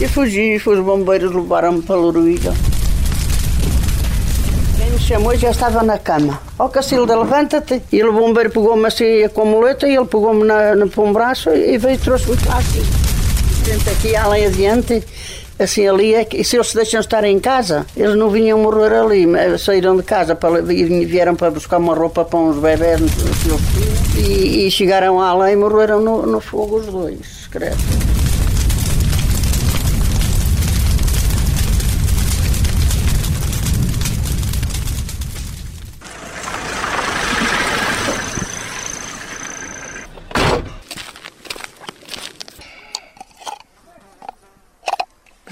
E fugi, os bombeiros levaram-me para Loruíga. Quem me chamou já estava na cama. Ó oh, Cacilda, levanta-te. E o bombeiro pegou-me assim com a muleta e ele pegou-me na, no um braço e veio e trouxe-me para aqui. Senta aqui, além adiante, assim ali é que se eles se deixam estar em casa, eles não vinham morrer ali, saíram de casa para, e vieram para buscar uma roupa para uns bebés e, e chegaram lá e morreram no, no fogo os dois, credo.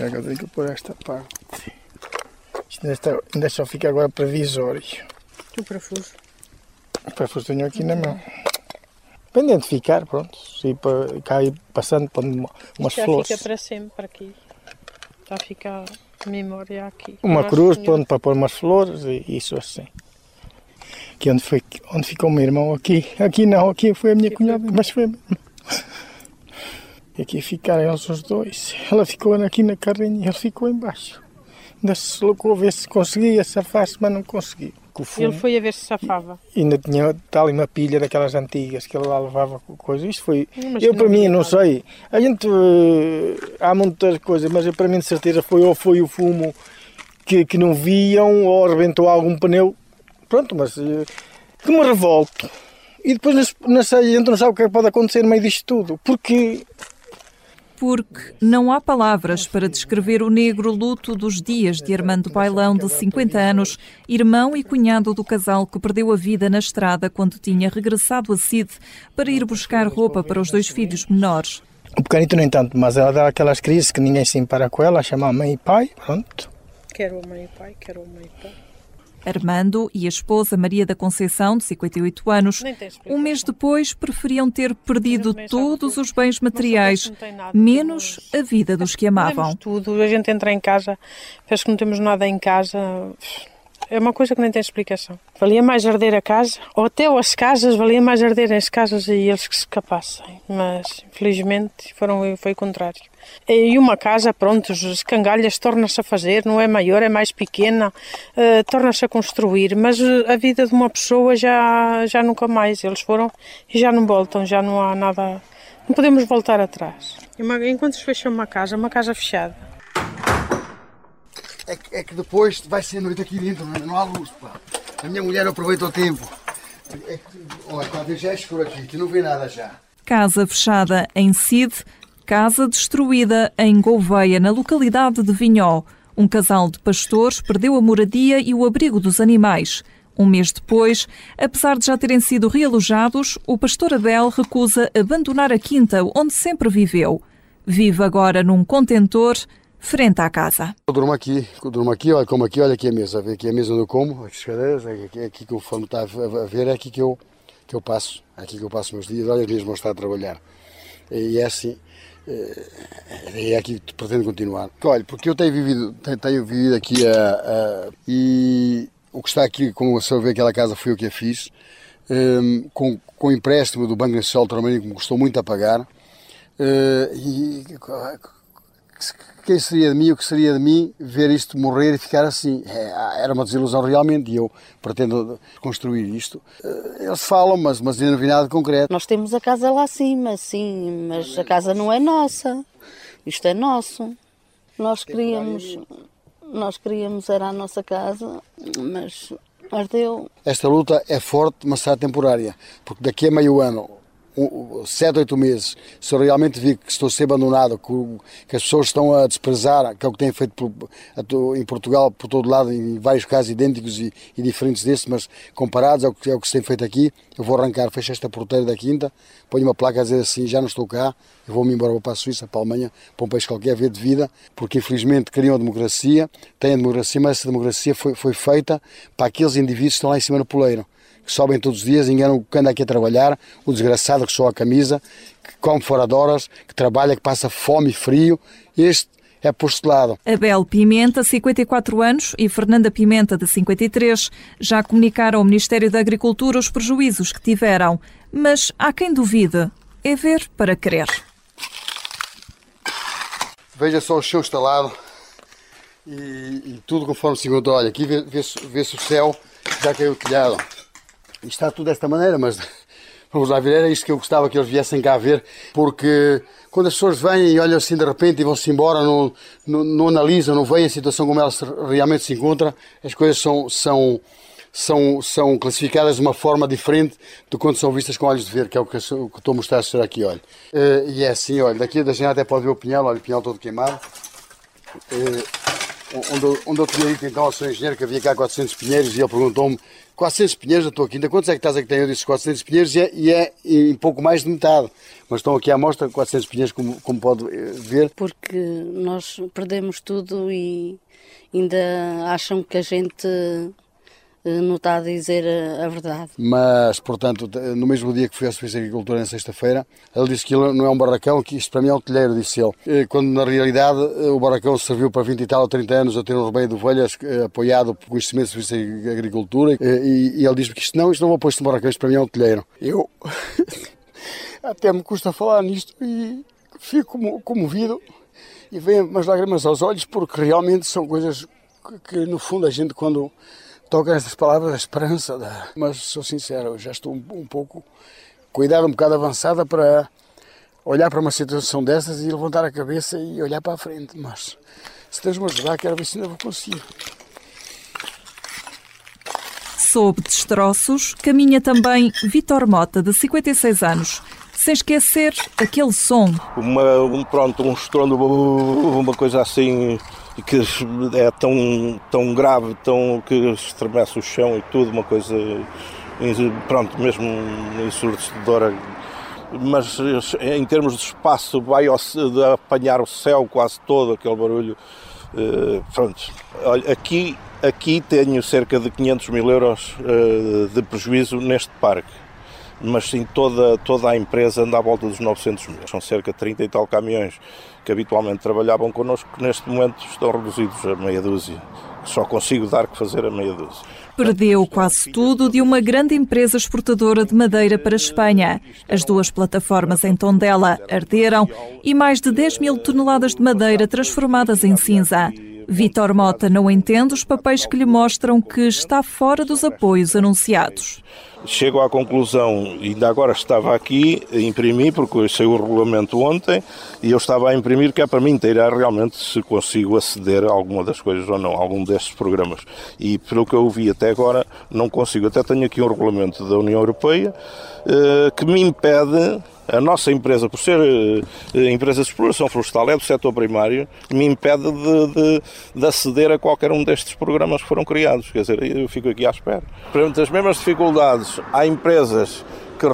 Agora tenho que pôr esta parte. Isto ainda, está, ainda só fica agora provisório. O parafuso? O parafuso tenho aqui na mão. Para identificar, pronto. E para cair passando para uma, umas já flores. fica para sempre aqui. Fica a memória aqui. Uma cruz pronto, para pôr umas flores e isso assim. Aqui onde, foi, onde ficou o meu irmão, aqui. Aqui não, aqui foi a minha cunhada, foi... mas foi a minha e aqui ficaram eles os dois. Ela ficou aqui na carrinha e ele ficou embaixo. Ainda se colocou a ver se conseguia safar-se, mas não conseguiu. Ele foi a ver se safava. E ainda tinha tal ali uma pilha daquelas antigas que ele lá levava com coisa. Isto foi. Mas eu, para mim, não sei. A gente. Uh, há muitas coisas, mas eu, para mim, de certeza, foi ou foi o fumo que, que não viam ou arrebentou algum pneu. Pronto, mas. Uh, que me revolto. E depois, não sei, a gente não sabe o que é pode acontecer no meio disto tudo. Porque porque não há palavras para descrever o negro luto dos dias de Armando Bailão, de 50 anos, irmão e cunhado do casal que perdeu a vida na estrada quando tinha regressado a Cid para ir buscar roupa para os dois filhos menores. O pequenito nem tanto, mas ela dá aquelas crises que ninguém se impara com ela, chama mãe e pai, pronto. Quero mãe e pai, quero mãe e pai. Armando e a esposa Maria da Conceição, de 58 anos, um mês depois preferiam ter perdido todos os bens materiais, menos a vida dos que amavam. Tudo, a gente entra em casa, parece que não temos nada em casa. É uma coisa que nem tem explicação. Valia mais arder a casa, ou até as casas, valia mais arder as casas e eles que se escapassem. Mas, infelizmente, foram, foi o contrário. E uma casa, pronto, as cangalhas torna-se a fazer, não é maior, é mais pequena, uh, torna-se a construir, mas a vida de uma pessoa já, já nunca mais. Eles foram e já não voltam, já não há nada, não podemos voltar atrás. Enquanto se fecha uma casa, uma casa fechada, é que, é que depois vai ser noite aqui dentro, não, é? não há luz, pá. A minha mulher aproveita o tempo. É que, olha, já é escuro aqui, que não vê nada já. Casa fechada em Cid, casa destruída em Gouveia, na localidade de Vinhó. Um casal de pastores perdeu a moradia e o abrigo dos animais. Um mês depois, apesar de já terem sido realojados, o pastor Abel recusa abandonar a quinta onde sempre viveu. Vive agora num contentor frente à casa. Eu durmo aqui, eu durmo aqui, olha como aqui, olha aqui a mesa, aqui a mesa eu como, as cadeiras, aqui, aqui que o fome está a ver, é aqui que eu, que eu passo, é aqui que eu passo meus dias, olha mesmo estar a trabalhar. E é assim, é, é aqui que pretendo continuar. Olha, porque eu tenho vivido, tenho, tenho vivido aqui a, a, e o que está aqui, como você vê aquela casa foi o que eu fiz, um, com, com o empréstimo do Banco Nacional de România que me custou muito a pagar, uh, e quem seria de mim, o que seria de mim, ver isto morrer e ficar assim. É, era uma desilusão realmente e eu pretendo construir isto. Eh, eles falam, mas, mas ainda não vi nada concreto. Nós temos a casa lá acima, sim, mas a casa não é nossa. Isto é nosso. Nós queríamos, nós queríamos era a nossa casa, mas ardeu. Esta luta é forte, mas será temporária, porque daqui a meio ano sete, oito meses, se eu realmente vi que estou a ser abandonado, que, as pessoas estão a desprezar, que é o que têm feito em Portugal, por todo lado, em vários casos idênticos e, e diferentes desses, mas comparados ao que, ao que se tem feito aqui, eu vou arrancar, fecho esta porteira da quinta, ponho uma placa a dizer assim, já não estou cá, eu vou-me embora, vou para a Suíça, para a Alemanha, para um país qualquer, ver de vida, porque infelizmente queriam a democracia, têm a democracia, mas essa democracia foi, foi feita para aqueles indivíduos que estão lá em cima no poleiro que sobem todos os dias, enganam que anda aqui a trabalhar, o desgraçado que soa a camisa, que come fora de horas, que trabalha, que passa fome e frio. Este é postulado. Abel Pimenta, 54 anos, e Fernanda Pimenta, de 53, já comunicaram ao Ministério da Agricultura os prejuízos que tiveram. Mas há quem duvide. É ver para crer. Veja só o chão instalado e, e tudo conforme se encontrou. Olha, aqui vê-se vê o céu, já caiu o telhado. Está tudo desta maneira, mas vamos lá ver, era isto que eu gostava que eles viessem cá ver, porque quando as pessoas vêm e olham assim de repente e vão-se embora, não, não, não, analisam, não veem a situação como ela realmente se encontra, as coisas são, são, são, são classificadas de uma forma diferente do quando são vistas com olhos de ver, que é o que, que estou a mostrar a aqui, olha. Eh, e é assim, olha, daqui da gente até pode ver o pinhal, olha, o pinhal todo queimado. Eh, onde, onde eu tinha dito então ao seu engenheiro que havia cá 400 pinheiros e ele perguntou-me 400 pinheiros da tua quinta, quantos é que estás a que tem? Eu disse 400 pinheiros e é, e é em pouco mais de metade. Mas estão aqui à mostra 400 pinheiros, como, como pode eh, ver. Porque nós perdemos tudo e ainda acham que a gente não está a dizer a, verdade. Mas, portanto, no mesmo dia que fui à Serviço de Agricultura, na sexta-feira, ele disse que não é um barracão, que isto para mim é um telheiro, disse ele. Eh, quando, na realidade, eh, o barracão serviu para 20 e tal ou 30 anos a ter um rebanho de ovelhas apoiado por conhecimento do Serviço de Agricultura e, e ele disse-me que isto não, isto não vou pôr isto no barracão, isto para mim é um telheiro. Eu até me custa falar nisto e fico comovido e vem umas lágrimas aos olhos porque realmente são coisas que, que no fundo a gente quando toca essas palavras da esperança, da... mas sou sincero, eu já estou um, um pouco cuidado um bocado avançada para olhar para uma situação dessas e levantar a cabeça e olhar para a frente, mas se Deus me ajudar, quero ver se ainda vou conseguir. Sob destroços, caminha também Vitor Mota, de 56 anos, sem esquecer aquele som. Uma, um, pronto, um estrondo, uma coisa assim que é tão, tão grave, tão, que estremece o chão e tudo, uma coisa, pronto, mesmo ensurdecedora. Mas em termos de espaço, vai ao, de apanhar o céu quase todo, aquele barulho. Uh, pronto, olha, aqui, aqui tenho cerca de 500 mil euros uh, de prejuízo neste parque mas sim toda, toda a empresa anda à volta dos 900 mil. São cerca de 30 e tal caminhões que habitualmente trabalhavam connosco, que neste momento estão reduzidos a meia dúzia. Só consigo dar que fazer a meia dúzia. Perdeu quase tudo de uma grande empresa exportadora de madeira para a Espanha. As duas plataformas em Tondela arderam e mais de 10 mil toneladas de madeira transformadas em cinza. Vitor Mota não entende os papéis que lhe mostram que está fora dos apoios anunciados. Chego à conclusão, ainda agora estava aqui a imprimir, porque saiu o regulamento ontem, e eu estava a imprimir que é para mim inteirar realmente se consigo aceder a alguma das coisas ou não, a algum destes programas. E pelo que eu vi até agora, não consigo. Até tenho aqui um regulamento da União Europeia eh, que me impede a nossa empresa, por ser uh, empresa de exploração florestal, é do setor primário, me impede de, de, de, aceder a qualquer um destes programas que foram criados. Quer dizer, eu fico aqui à espera. Portanto, as mesmas dificuldades há empresas que,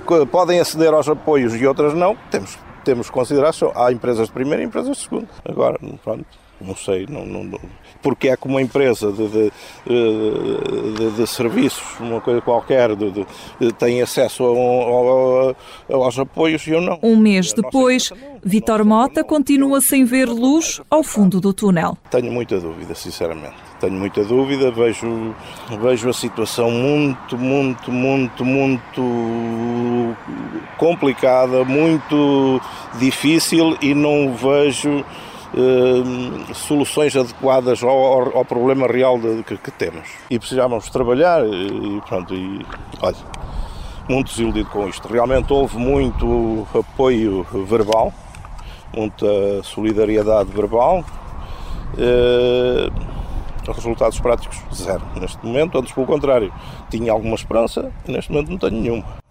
que podem aceder aos apoios e outras não, temos, temos consideração. Há empresas de primeira e empresas de segunda. Agora, pronto, não sei, não, não, porque é como uma empresa de, de, de, de serviços, uma coisa qualquer, tem acesso a, a, aos apoios e eu não. Um mês depois, Vitor Mota continua sem ver luz ao fundo do túnel. Tenho muita dúvida, sinceramente. Tenho muita dúvida, vejo, vejo a situação muito, muito, muito, muito complicada, muito difícil e não vejo eh, soluções adequadas ao, ao, problema real de, que, que, temos. E precisávamos trabalhar e pronto, e olha, muito desiludido com isto. Realmente houve muito apoio verbal, muita solidariedade verbal. Eh, resultados práticos, zero neste momento. Antes, pelo contrário, tinha alguma esperança e neste momento não tenho nenhuma.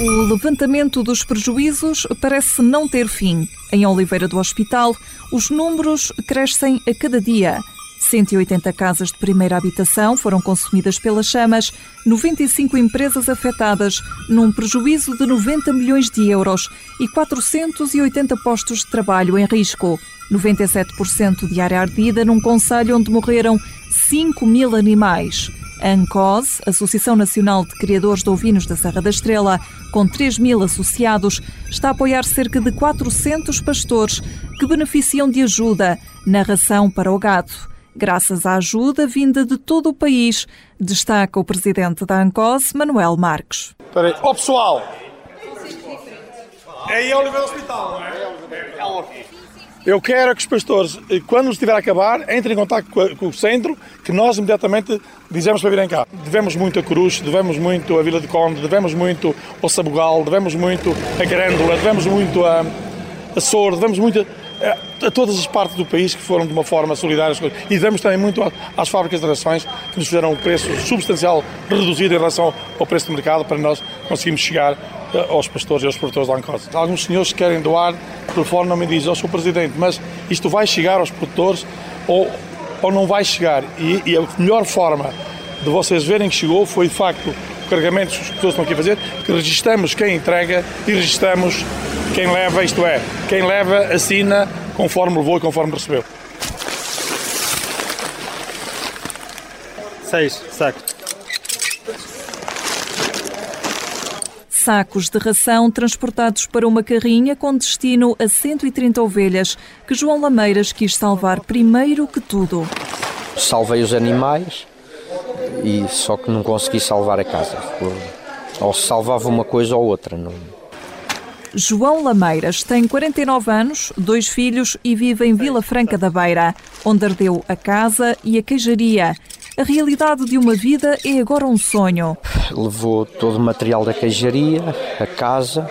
O levantamento dos prejuízos parece não ter fim. Em Oliveira do Hospital, os números crescem a cada dia. 180 casas de primeira habitação foram consumidas pelas chamas, 95 empresas afetadas, num prejuízo de 90 milhões de euros e 480 postos de trabalho em risco. 97% de área ardida num conselho onde morreram 5 mil animais. A ANCOS, Associação Nacional de Criadores de Ovinos da Serra da Estrela, com 3 mil associados, está a apoiar cerca de 400 pastores que beneficiam de ajuda na ração para o gado. Graças à ajuda vinda de todo o país, destaca o presidente da ANCOS, Manuel Marques. Ó oh, pessoal, É aí a Oliveira Hospital, não é? É Eu quero que os pastores, quando estiver a acabar, entrem em contato com, o centro, que nós imediatamente dizemos para virem cá. Devemos muito a Cruz, devemos muito a Vila de Conde, devemos muito ao Sabugal, devemos muito a Grândola, devemos muito a, a Sor, devemos muito a, a, todas as partes do país que foram de uma forma solidária e devemos também muito às fábricas de rações que nos fizeram um preço substancial reduzido em relação ao preço do mercado para nós conseguirmos chegar eh, aos pastores e aos produtores de Ancose. Alguns senhores querem doar, por telefone me dizem, ó oh, Sr. Presidente, mas isto vai chegar aos produtores ou, ou não vai chegar? E, e a melhor forma de vocês verem que chegou foi, de facto, o carregamento que os produtores estão aqui a fazer, que registramos quem entrega e registramos quem leva, isto é, quem leva assina conforme levou e conforme recebeu. Seis sacos. Sacos de ração transportados para uma carrinha com destino a 130 ovelhas, que João Lameiras quis salvar primeiro que tudo. Salvei os animais e só que não consegui salvar a casa. Ou se salvava uma coisa ou outra. Não... João Lameiras tem 49 anos, dois filhos e vive em Vila Franca da Beira, onde ardeu a casa e a queijaria. A realidade de uma vida é agora um sonho. Levou todo o material da queijaria, a casa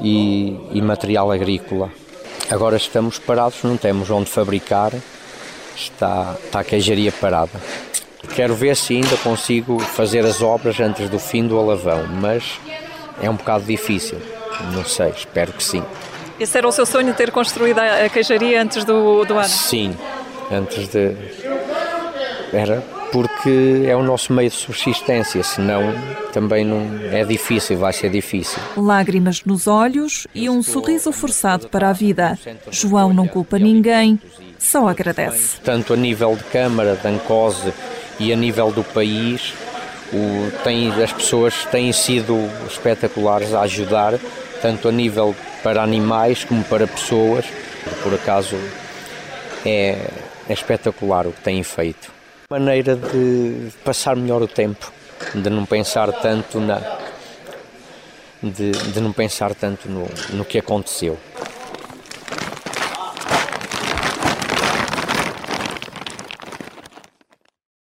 e, e material agrícola. Agora estamos parados, não temos onde fabricar, está, está a queijaria parada. Quero ver se ainda consigo fazer as obras antes do fim do alavão, mas é um bocado difícil. Não sei, espero que sim. Esse era o seu sonho, ter construído a queijaria antes do, do ano? Sim, antes de. Era porque é o nosso meio de subsistência, senão também não é difícil, vai ser difícil. Lágrimas nos olhos e um sorriso forçado para a vida. João não culpa ninguém, só agradece. Tanto a nível de Câmara, de Ancose e a nível do país, o, tem, as pessoas têm sido espetaculares a ajudar tanto a nível para animais como para pessoas. Por acaso é, é espetacular o que têm feito. Maneira de passar melhor o tempo, de não pensar tanto na. De, de não pensar tanto no, no que aconteceu.